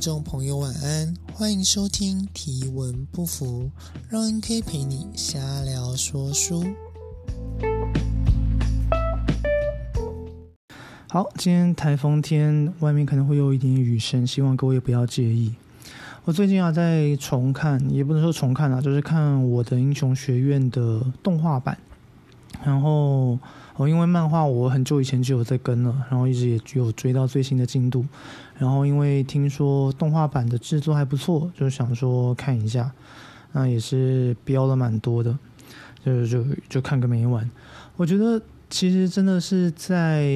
众朋友晚安，欢迎收听提文不符，让 NK 陪你瞎聊说书。好，今天台风天，外面可能会有一点雨声，希望各位不要介意。我最近啊在重看，也不能说重看啊，就是看我的英雄学院的动画版，然后。我因为漫画我很久以前就有在跟了，然后一直也有追到最新的进度，然后因为听说动画版的制作还不错，就想说看一下，那也是标了蛮多的，就是就就看个没完。我觉得其实真的是在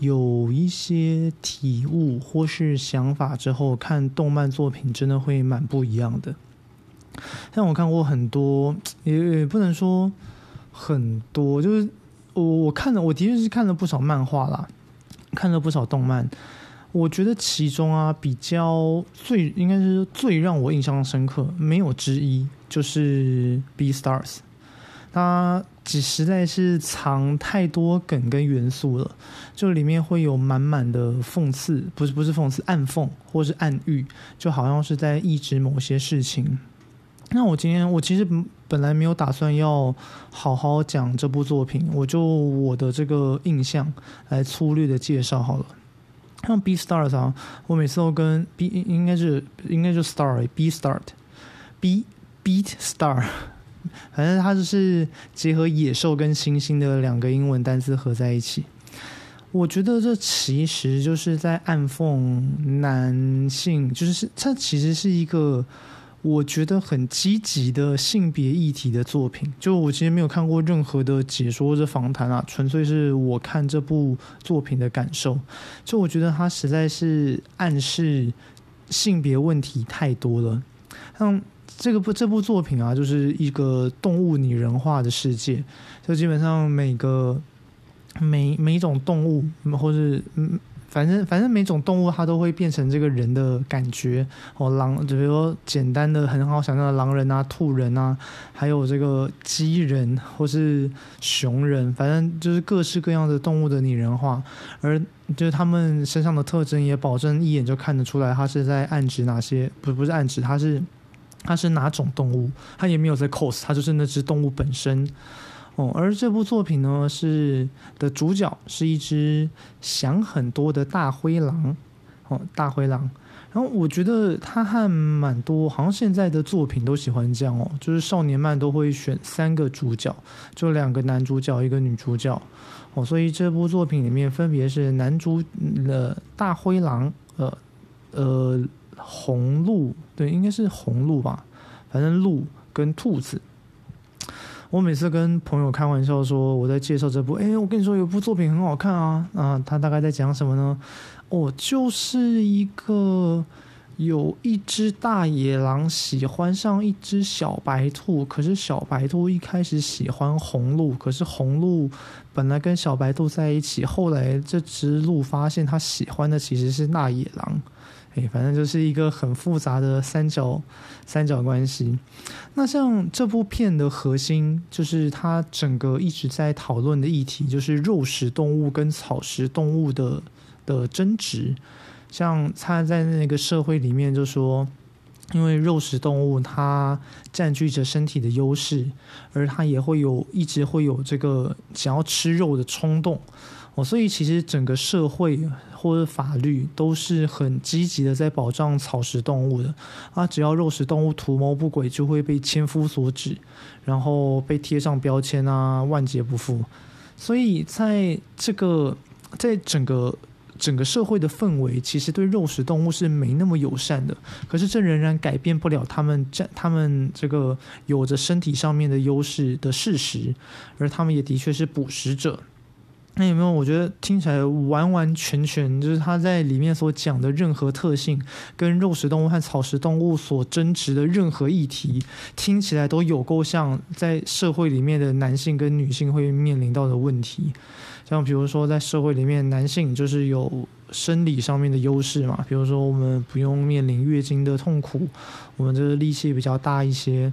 有一些体悟或是想法之后，看动漫作品真的会蛮不一样的。像我看过很多，也也不能说很多，就是。我我看了，我的确是看了不少漫画啦，看了不少动漫。我觉得其中啊，比较最应该是最让我印象深刻，没有之一，就是《B Stars》。它只实在是藏太多梗跟元素了，就里面会有满满的讽刺，不是不是讽刺，暗讽或是暗喻，就好像是在抑制某些事情。那我今天我其实本来没有打算要好好讲这部作品，我就我的这个印象来粗略的介绍好了。像 b stars 啊，我每次都跟 B 应该是应该就 Star B Start B Beat Star，反正它就是结合野兽跟猩猩的两个英文单词合在一起。我觉得这其实就是在暗讽男性，就是它其实是一个。我觉得很积极的性别议题的作品，就我其实没有看过任何的解说或者访谈啊，纯粹是我看这部作品的感受。就我觉得它实在是暗示性别问题太多了。像这个部这部作品啊，就是一个动物拟人化的世界，就基本上每个每每一种动物或是嗯。反正反正每种动物它都会变成这个人的感觉哦，狼，就比如说简单的很好想象的狼人啊、兔人啊，还有这个鸡人或是熊人，反正就是各式各样的动物的拟人化，而就是他们身上的特征也保证一眼就看得出来，它是在暗指哪些，不不是暗指，它是它是哪种动物，它也没有在 cos，它就是那只动物本身。哦，而这部作品呢，是的主角是一只想很多的大灰狼，哦，大灰狼。然后我觉得他和蛮多，好像现在的作品都喜欢这样哦，就是少年漫都会选三个主角，就两个男主角，一个女主角。哦，所以这部作品里面分别是男主的大灰狼，呃呃，红鹿，对，应该是红鹿吧，反正鹿跟兔子。我每次跟朋友开玩笑说我在介绍这部，哎，我跟你说有部作品很好看啊啊！他大概在讲什么呢？哦，就是一个有一只大野狼喜欢上一只小白兔，可是小白兔一开始喜欢红鹿，可是红鹿本来跟小白兔在一起，后来这只鹿发现他喜欢的其实是大野狼。哎，反正就是一个很复杂的三角三角关系。那像这部片的核心，就是它整个一直在讨论的议题，就是肉食动物跟草食动物的的争执。像它在那个社会里面，就说，因为肉食动物它占据着身体的优势，而它也会有一直会有这个想要吃肉的冲动。哦，所以其实整个社会或者法律都是很积极的在保障草食动物的啊，只要肉食动物图谋不轨，就会被千夫所指，然后被贴上标签啊，万劫不复。所以在这个在整个整个社会的氛围，其实对肉食动物是没那么友善的。可是这仍然改变不了他们占他们这个有着身体上面的优势的事实，而他们也的确是捕食者。那有没有？我觉得听起来完完全全就是他在里面所讲的任何特性，跟肉食动物和草食动物所争执的任何议题，听起来都有够像在社会里面的男性跟女性会面临到的问题。像比如说，在社会里面，男性就是有生理上面的优势嘛，比如说我们不用面临月经的痛苦，我们就是力气比较大一些。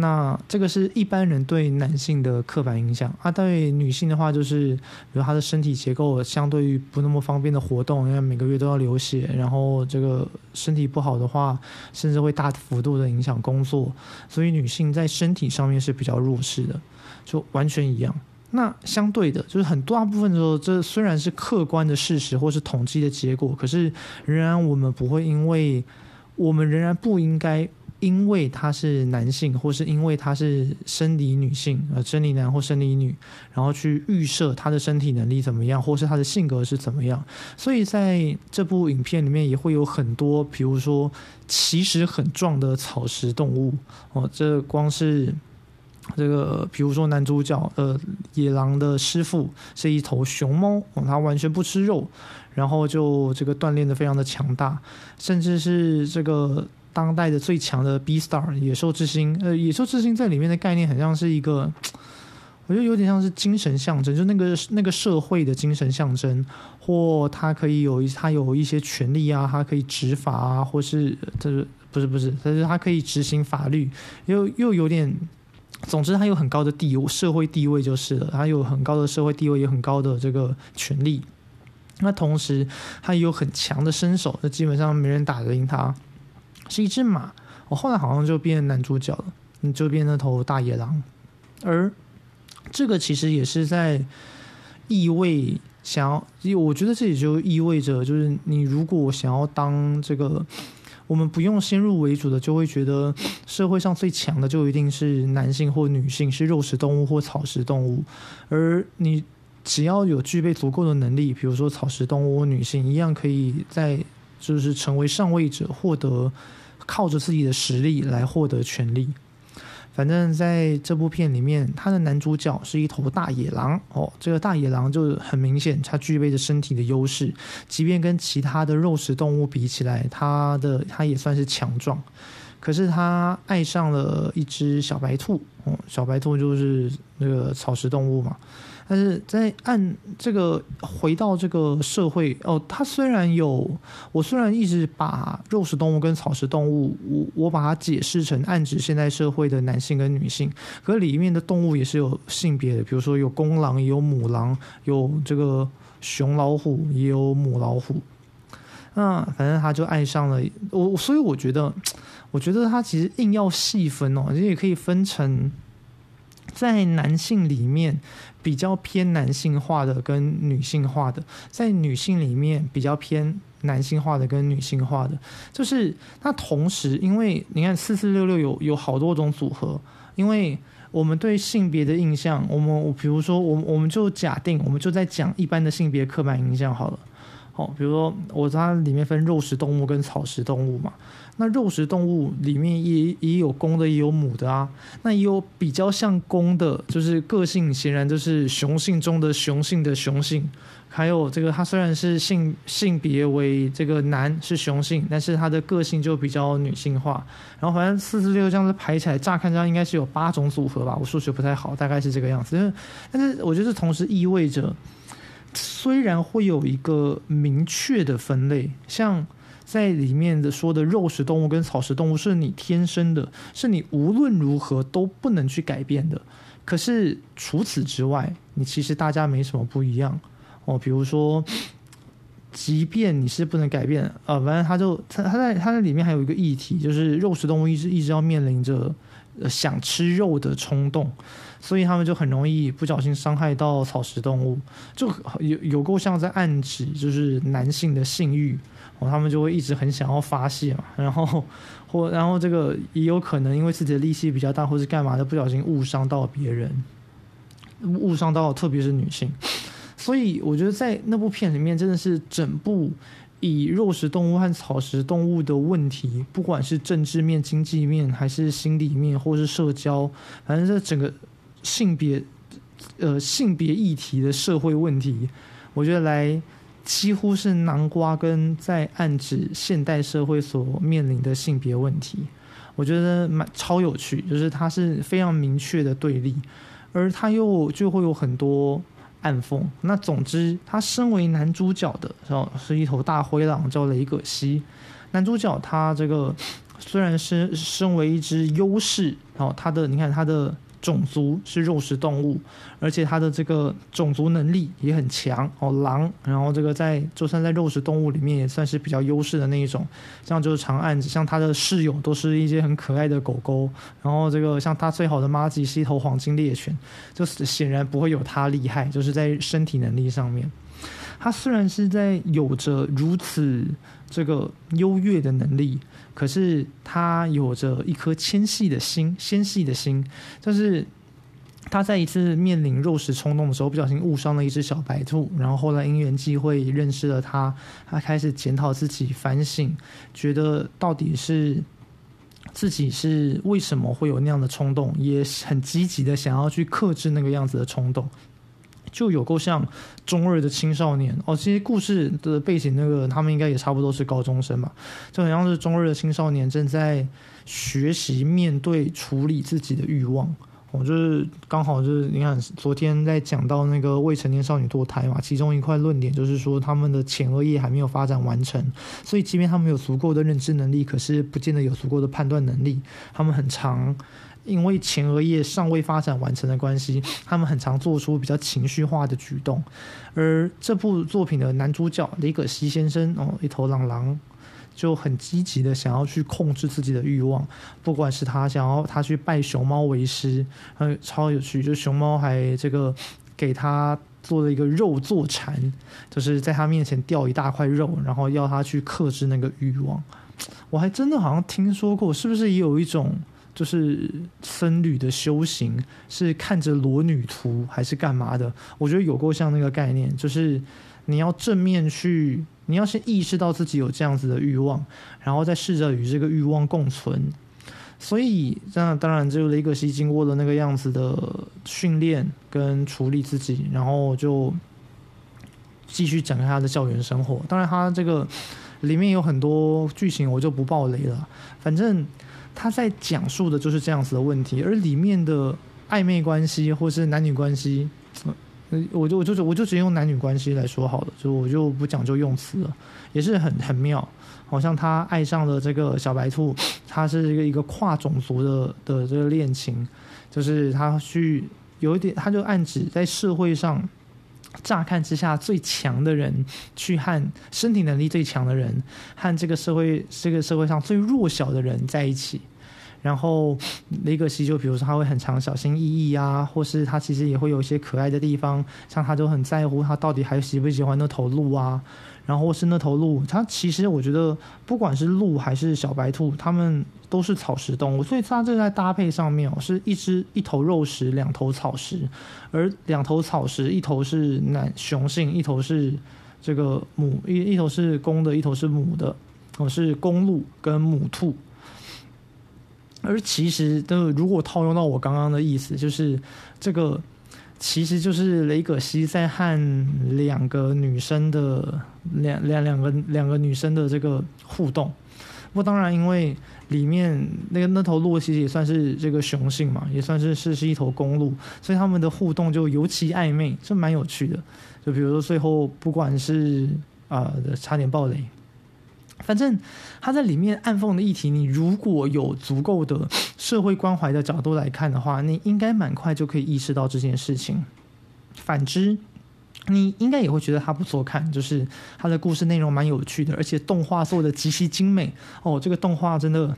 那这个是一般人对男性的刻板印象啊。对女性的话，就是比如她的身体结构相对于不那么方便的活动，因为每个月都要流血，然后这个身体不好的话，甚至会大幅度的影响工作，所以女性在身体上面是比较弱势的，就完全一样。那相对的，就是很大部分的时候，这虽然是客观的事实或是统计的结果，可是仍然我们不会因为，我们仍然不应该因为他是男性，或是因为他是生理女性，呃，生理男或生理女，然后去预设他的身体能力怎么样，或是他的性格是怎么样。所以在这部影片里面也会有很多，比如说其实很壮的草食动物哦，这光是。这个，比如说男主角呃，野狼的师傅是一头熊猫，哦，他完全不吃肉，然后就这个锻炼的非常的强大，甚至是这个当代的最强的 B Star 野兽之星，呃，野兽之星在里面的概念很像是一个，我觉得有点像是精神象征，就那个那个社会的精神象征，或它可以有一它有一些权利啊，它可以执法啊，或是这是不是不是，但是它可以执行法律，又又有点。总之，他有很高的地位，社会地位就是了。他有很高的社会地位，有很高的这个权利。那同时，他也有很强的身手，那基本上没人打得赢他。是一只马，我后来好像就变男主角了，你就变那头大野狼。而这个其实也是在意味想要，我觉得这也就意味着，就是你如果想要当这个。我们不用先入为主的，就会觉得社会上最强的就一定是男性或女性，是肉食动物或草食动物。而你只要有具备足够的能力，比如说草食动物或女性一样，可以在就是成为上位者，获得靠着自己的实力来获得权力。反正在这部片里面，他的男主角是一头大野狼哦。这个大野狼就很明显，它具备着身体的优势，即便跟其他的肉食动物比起来，它的它也算是强壮。可是他爱上了一只小白兔哦，小白兔就是那个草食动物嘛。但是在按这个回到这个社会哦，它虽然有，我虽然一直把肉食动物跟草食动物，我我把它解释成暗指现代社会的男性跟女性，可里面的动物也是有性别的，比如说有公狼有母狼，有这个雄老虎也有母老虎，那反正他就爱上了我，所以我觉得，我觉得他其实硬要细分哦，其实也可以分成。在男性里面比较偏男性化的跟女性化的，在女性里面比较偏男性化的跟女性化的，就是那同时，因为你看四四六六有有好多种组合，因为我们对性别的印象，我们我比如说我我们就假定我们就在讲一般的性别刻板印象好了，哦，比如说我它里面分肉食动物跟草食动物嘛。那肉食动物里面也也有公的，也有母的啊。那也有比较像公的，就是个性显然就是雄性中的雄性的雄性。还有这个，它虽然是性性别为这个男是雄性，但是它的个性就比较女性化。然后反正四四六这样子排起来，乍看这样应该是有八种组合吧。我数学不太好，大概是这个样子。但是我觉得同时意味着，虽然会有一个明确的分类，像。在里面的说的肉食动物跟草食动物是你天生的，是你无论如何都不能去改变的。可是除此之外，你其实大家没什么不一样哦。比如说，即便你是不能改变，呃，反正他就他他在他在里面还有一个议题，就是肉食动物一直一直要面临着想吃肉的冲动，所以他们就很容易不小心伤害到草食动物，就有有够像在暗指就是男性的性欲。他们就会一直很想要发泄嘛，然后或然后这个也有可能因为自己的力气比较大，或是干嘛的，不小心误伤到别人，误伤到特别是女性。所以我觉得在那部片里面，真的是整部以肉食动物和草食动物的问题，不管是政治面、经济面，还是心理面，或是社交，反正这整个性别呃性别议题的社会问题，我觉得来。几乎是南瓜跟在暗指现代社会所面临的性别问题，我觉得蛮超有趣，就是它是非常明确的对立，而它又就会有很多暗讽。那总之，他身为男主角的，然后是一头大灰狼，叫雷葛西。男主角他这个虽然是身为一只优势，然后他的你看他的。种族是肉食动物，而且它的这个种族能力也很强哦。狼，然后这个在就算在肉食动物里面也算是比较优势的那一种。像就是长按，像他的室友都是一些很可爱的狗狗。然后这个像他最好的妈吉是一头黄金猎犬，就是显然不会有他厉害，就是在身体能力上面。他虽然是在有着如此这个优越的能力。可是他有着一颗纤细的心，纤细的心，就是他在一次面临肉食冲动的时候，不小心误伤了一只小白兔，然后后来因缘际会认识了他，他开始检讨自己，反省，觉得到底是自己是为什么会有那样的冲动，也很积极的想要去克制那个样子的冲动。就有够像中二的青少年哦，其实故事的背景那个他们应该也差不多是高中生吧，就很像是中二的青少年正在学习面对处理自己的欲望。哦，就是刚好就是你看昨天在讲到那个未成年少女堕胎嘛，其中一块论点就是说他们的前额叶还没有发展完成，所以即便他们有足够的认知能力，可是不见得有足够的判断能力，他们很常。因为前额叶尚未发展完成的关系，他们很常做出比较情绪化的举动。而这部作品的男主角李葛西先生哦，一头狼狼就很积极的想要去控制自己的欲望，不管是他想要他去拜熊猫为师，呃，超有趣，就熊猫还这个给他做了一个肉坐禅，就是在他面前吊一大块肉，然后要他去克制那个欲望。我还真的好像听说过，是不是也有一种？就是僧侣的修行是看着裸女图还是干嘛的？我觉得有够像那个概念，就是你要正面去，你要先意识到自己有这样子的欲望，然后再试着与这个欲望共存。所以，那当然，就雷格西经过了那个样子的训练跟处理自己，然后就继续展开他的校园生活。当然，他这个里面有很多剧情，我就不爆雷了。反正。他在讲述的就是这样子的问题，而里面的暧昧关系或是男女关系，我就我就我就直接用男女关系来说好了，就我就不讲究用词了，也是很很妙。好像他爱上了这个小白兔，他是一个一个跨种族的的这个恋情，就是他去有一点，他就暗指在社会上。乍看之下最强的人，去和身体能力最强的人，和这个社会这个社会上最弱小的人在一起。然后雷格西就比如说他会很常小心翼翼啊，或是他其实也会有一些可爱的地方，像他都很在乎他到底还喜不喜欢那头鹿啊。然后是那头鹿，它其实我觉得不管是鹿还是小白兔，它们都是草食动物，所以它这在搭配上面哦，是一只一头肉食，两头草食，而两头草食，一头是男雄性，一头是这个母，一一头是公的，一头是母的，哦，是公鹿跟母兔。而其实的，如果套用到我刚刚的意思，就是这个。其实就是雷葛西在和两个女生的两两两个两个女生的这个互动。不过当然，因为里面那个那头鹿其实也算是这个雄性嘛，也算是是是一头公鹿，所以他们的互动就尤其暧昧，是蛮有趣的。就比如说最后，不管是啊、呃，差点爆雷。反正他在里面暗讽的议题，你如果有足够的社会关怀的角度来看的话，你应该蛮快就可以意识到这件事情。反之，你应该也会觉得他不错看，就是他的故事内容蛮有趣的，而且动画做的极其精美哦，这个动画真的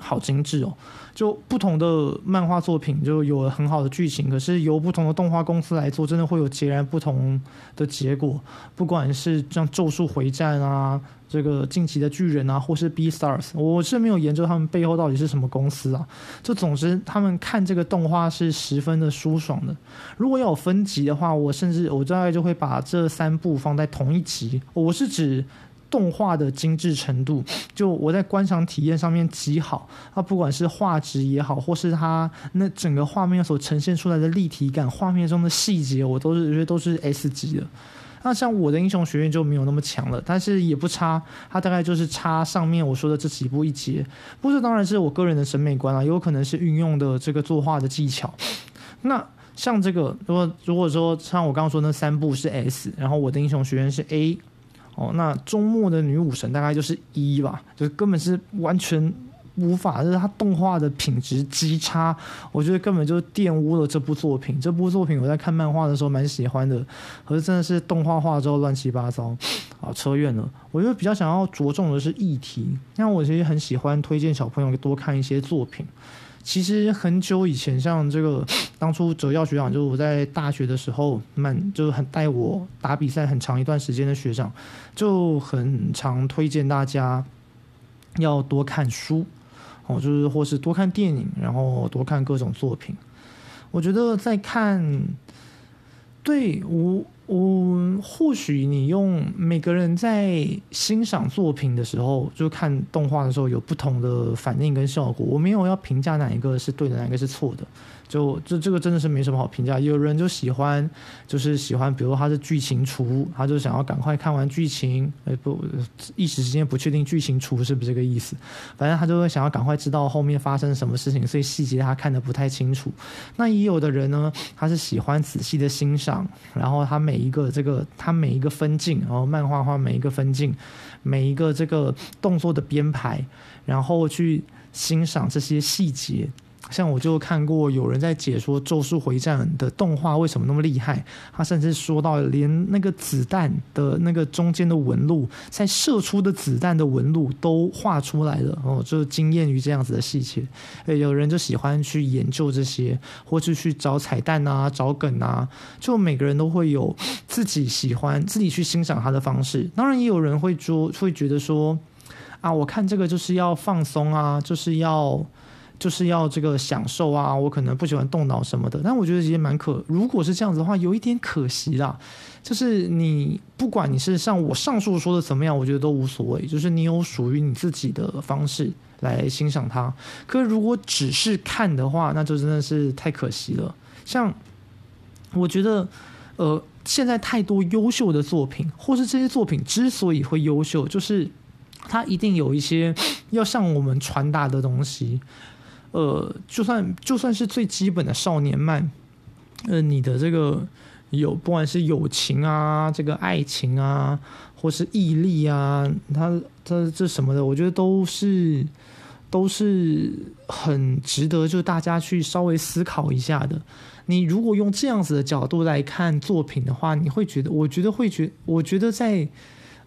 好精致哦。就不同的漫画作品就有了很好的剧情，可是由不同的动画公司来做，真的会有截然不同的结果。不管是像《咒术回战》啊。这个进击的巨人啊，或是 B Stars 我是没有研究他们背后到底是什么公司啊。就总之，他们看这个动画是十分的舒爽的。如果要有分级的话，我甚至我大概就会把这三部放在同一级。我是指动画的精致程度，就我在观赏体验上面极好。它不管是画质也好，或是它那整个画面所呈现出来的立体感，画面中的细节，我都是觉得都是 S 级的。那像我的英雄学院就没有那么强了，但是也不差，它大概就是差上面我说的这几部一截。不是，当然是我个人的审美观啊，有可能是运用的这个作画的技巧。那像这个，如果如果说像我刚刚说那三部是 S，然后我的英雄学院是 A，哦，那终末的女武神大概就是一吧，就是根本是完全无法，就是它动画的品质极差，我觉得根本就玷污了这部作品。这部作品我在看漫画的时候蛮喜欢的，可是真的是动画化之后乱七八糟。啊，扯远了。我觉得比较想要着重的是议题，像我其实很喜欢推荐小朋友多看一些作品。其实很久以前，像这个 当初哲耀学长，就是我在大学的时候，蛮就是很带我打比赛很长一段时间的学长，就很常推荐大家要多看书，哦，就是或是多看电影，然后多看各种作品。我觉得在看，对我。我或许你用每个人在欣赏作品的时候，就看动画的时候有不同的反应跟效果。我没有要评价哪一个是对的，哪一个是错的。就这这个真的是没什么好评价。有人就喜欢，就是喜欢，比如他是剧情厨，他就想要赶快看完剧情。哎，不，一时之间不确定剧情厨是不是这个意思。反正他就会想要赶快知道后面发生什么事情，所以细节他看得不太清楚。那也有的人呢，他是喜欢仔细的欣赏，然后他每一个这个它每一个分镜，然后漫画画每一个分镜，每一个这个动作的编排，然后去欣赏这些细节。像我就看过有人在解说《咒术回战》的动画为什么那么厉害，他甚至说到连那个子弹的那个中间的纹路，在射出的子弹的纹路都画出来了哦，就惊艳于这样子的细节。诶，有人就喜欢去研究这些，或者去找彩蛋啊、找梗啊，就每个人都会有自己喜欢、自己去欣赏他的方式。当然，也有人会说，会觉得说啊，我看这个就是要放松啊，就是要。就是要这个享受啊，我可能不喜欢动脑什么的，但我觉得其实蛮可，如果是这样子的话，有一点可惜啦。就是你不管你是像我上述说的怎么样，我觉得都无所谓。就是你有属于你自己的方式来欣赏它。可如果只是看的话，那就真的是太可惜了。像我觉得，呃，现在太多优秀的作品，或是这些作品之所以会优秀，就是它一定有一些要向我们传达的东西。呃，就算就算是最基本的少年漫，呃，你的这个有不管是友情啊，这个爱情啊，或是毅力啊，他他这什么的，我觉得都是都是很值得就大家去稍微思考一下的。你如果用这样子的角度来看作品的话，你会觉得，我觉得会觉，我觉得在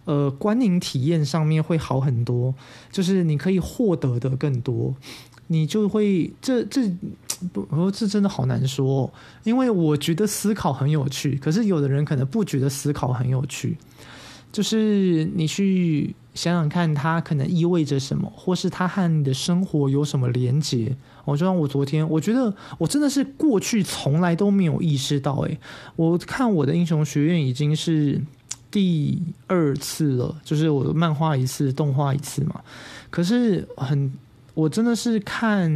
呃观影体验上面会好很多，就是你可以获得的更多。你就会这这不，这真的好难说，因为我觉得思考很有趣，可是有的人可能不觉得思考很有趣。就是你去想想看，它可能意味着什么，或是它和你的生活有什么连结。我就像我昨天，我觉得我真的是过去从来都没有意识到，诶，我看我的英雄学院已经是第二次了，就是我的漫画一次，动画一次嘛。可是很。我真的是看，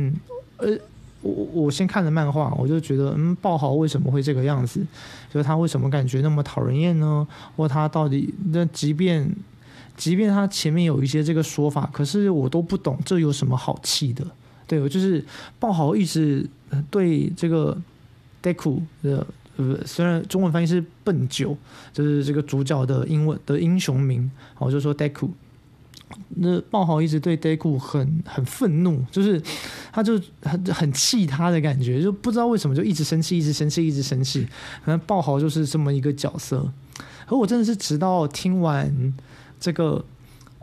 呃，我我先看了漫画，我就觉得，嗯，爆豪为什么会这个样子？就是他为什么感觉那么讨人厌呢？或他到底那即便即便他前面有一些这个说法，可是我都不懂这有什么好气的？对，我就是爆豪一直对这个 Deku 的，呃，虽然中文翻译是笨九，就是这个主角的英文的英雄名，我就说 Deku。那鲍豪一直对 Deku 很很愤怒，就是他就很很气他的感觉，就不知道为什么就一直生气，一直生气，一直生气。可能鲍豪就是这么一个角色。而我真的是直到听完这个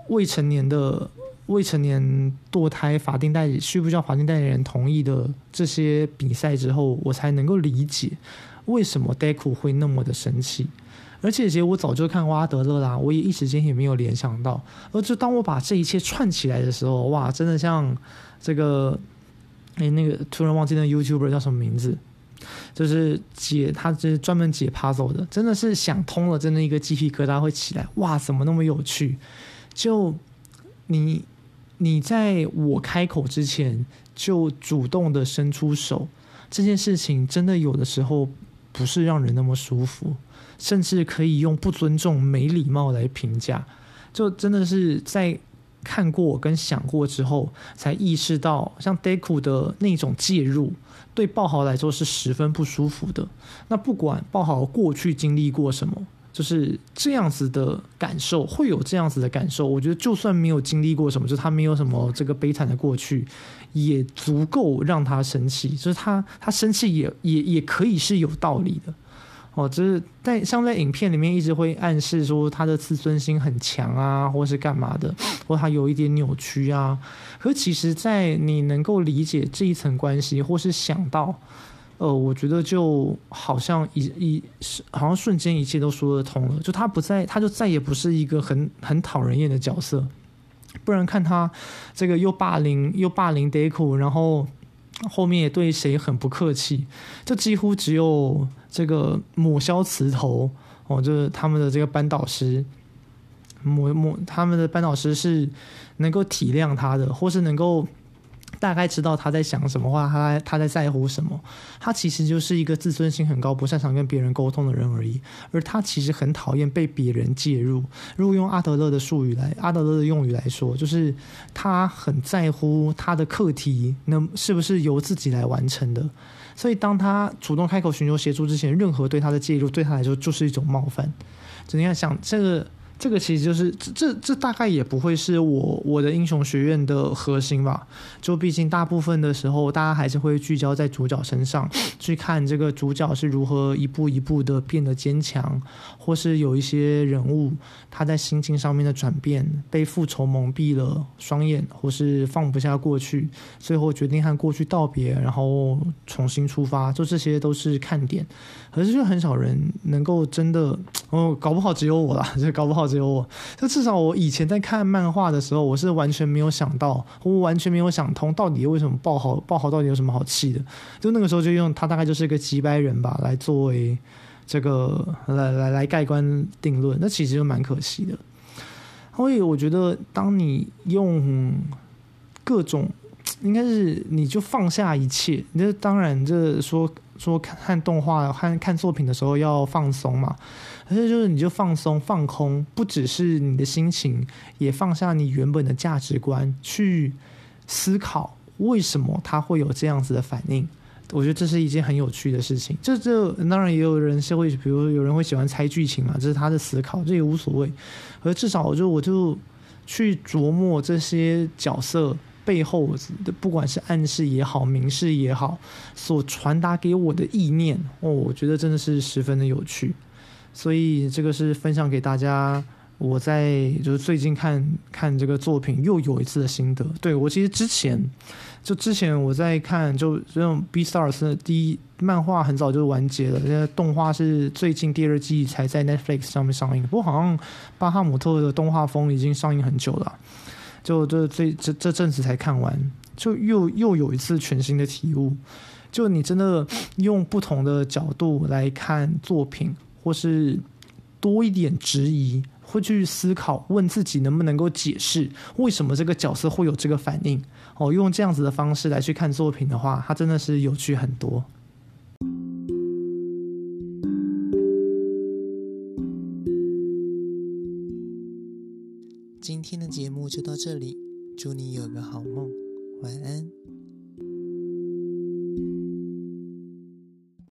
未成年的未成年堕胎法定代理需不需要法定代理人同意的这些比赛之后，我才能够理解为什么 Deku 会那么的生气。而且其实我早就看过阿德勒啦，我也一时间也没有联想到。而就当我把这一切串起来的时候，哇，真的像这个，哎，那个突然忘记那 YouTuber 叫什么名字，就是解他就是专门解 puzzle 的，真的是想通了，真的一个鸡皮疙瘩会起来。哇，怎么那么有趣？就你你在我开口之前就主动的伸出手，这件事情真的有的时候不是让人那么舒服。甚至可以用不尊重、没礼貌来评价，就真的是在看过跟想过之后，才意识到，像 Deku 的那种介入，对爆豪来说是十分不舒服的。那不管爆豪过去经历过什么，就是这样子的感受，会有这样子的感受。我觉得就算没有经历过什么，就他没有什么这个悲惨的过去，也足够让他生气。就是他他生气也也也可以是有道理的。哦，就是在像在影片里面一直会暗示说他的自尊心很强啊，或是干嘛的，或他有一点扭曲啊。可其实，在你能够理解这一层关系，或是想到。呃，我觉得就好像一一是好像瞬间一切都说得通了，就他不再，他就再也不是一个很很讨人厌的角色。不然看他这个又霸凌又霸凌 Deku，然后后面也对谁很不客气，就几乎只有这个抹消词头哦，就是他们的这个班导师抹抹他们的班导师是能够体谅他的，或是能够。大概知道他在想什么话，他他在在乎什么。他其实就是一个自尊心很高、不擅长跟别人沟通的人而已。而他其实很讨厌被别人介入。如果用阿德勒的术语来，阿德勒的用语来说，就是他很在乎他的课题能是不是由自己来完成的。所以，当他主动开口寻求协助之前，任何对他的介入对他来说就是一种冒犯。怎样想这个？这个其实就是这这这大概也不会是我我的英雄学院的核心吧？就毕竟大部分的时候，大家还是会聚焦在主角身上，去看这个主角是如何一步一步的变得坚强，或是有一些人物他在心境上面的转变，被复仇蒙蔽了双眼，或是放不下过去，最后决定和过去道别，然后重新出发，就这些都是看点。可是就很少人能够真的哦，搞不好只有我啦，就搞不好。只有我，就至少我以前在看漫画的时候，我是完全没有想到，我完全没有想通，到底为什么爆豪爆豪到底有什么好气的？就那个时候就用他大概就是一个机掰人吧，来作为这个来来来盖棺定论，那其实就蛮可惜的。所以我觉得，当你用各种，应该是你就放下一切，你就当然这说说看看动画、看看作品的时候要放松嘛。可是就是你就放松放空，不只是你的心情，也放下你原本的价值观，去思考为什么他会有这样子的反应。我觉得这是一件很有趣的事情。这这当然也有人是会，比如有人会喜欢猜剧情嘛，这是他的思考，这也无所谓。而至少我就我就去琢磨这些角色背后的，不管是暗示也好，明示也好，所传达给我的意念哦，我觉得真的是十分的有趣。所以这个是分享给大家，我在就是最近看看这个作品又有一次的心得。对，我其实之前就之前我在看就这种《B Stars》的第一漫画很早就完结了，现在动画是最近第二季才在 Netflix 上面上映。不过好像巴哈姆特的动画风已经上映很久了，就这最这这阵子才看完，就又又有一次全新的体悟。就你真的用不同的角度来看作品。或是多一点质疑，会去思考，问自己能不能够解释为什么这个角色会有这个反应。哦，用这样子的方式来去看作品的话，它真的是有趣很多。这里，祝你有个好梦，晚安。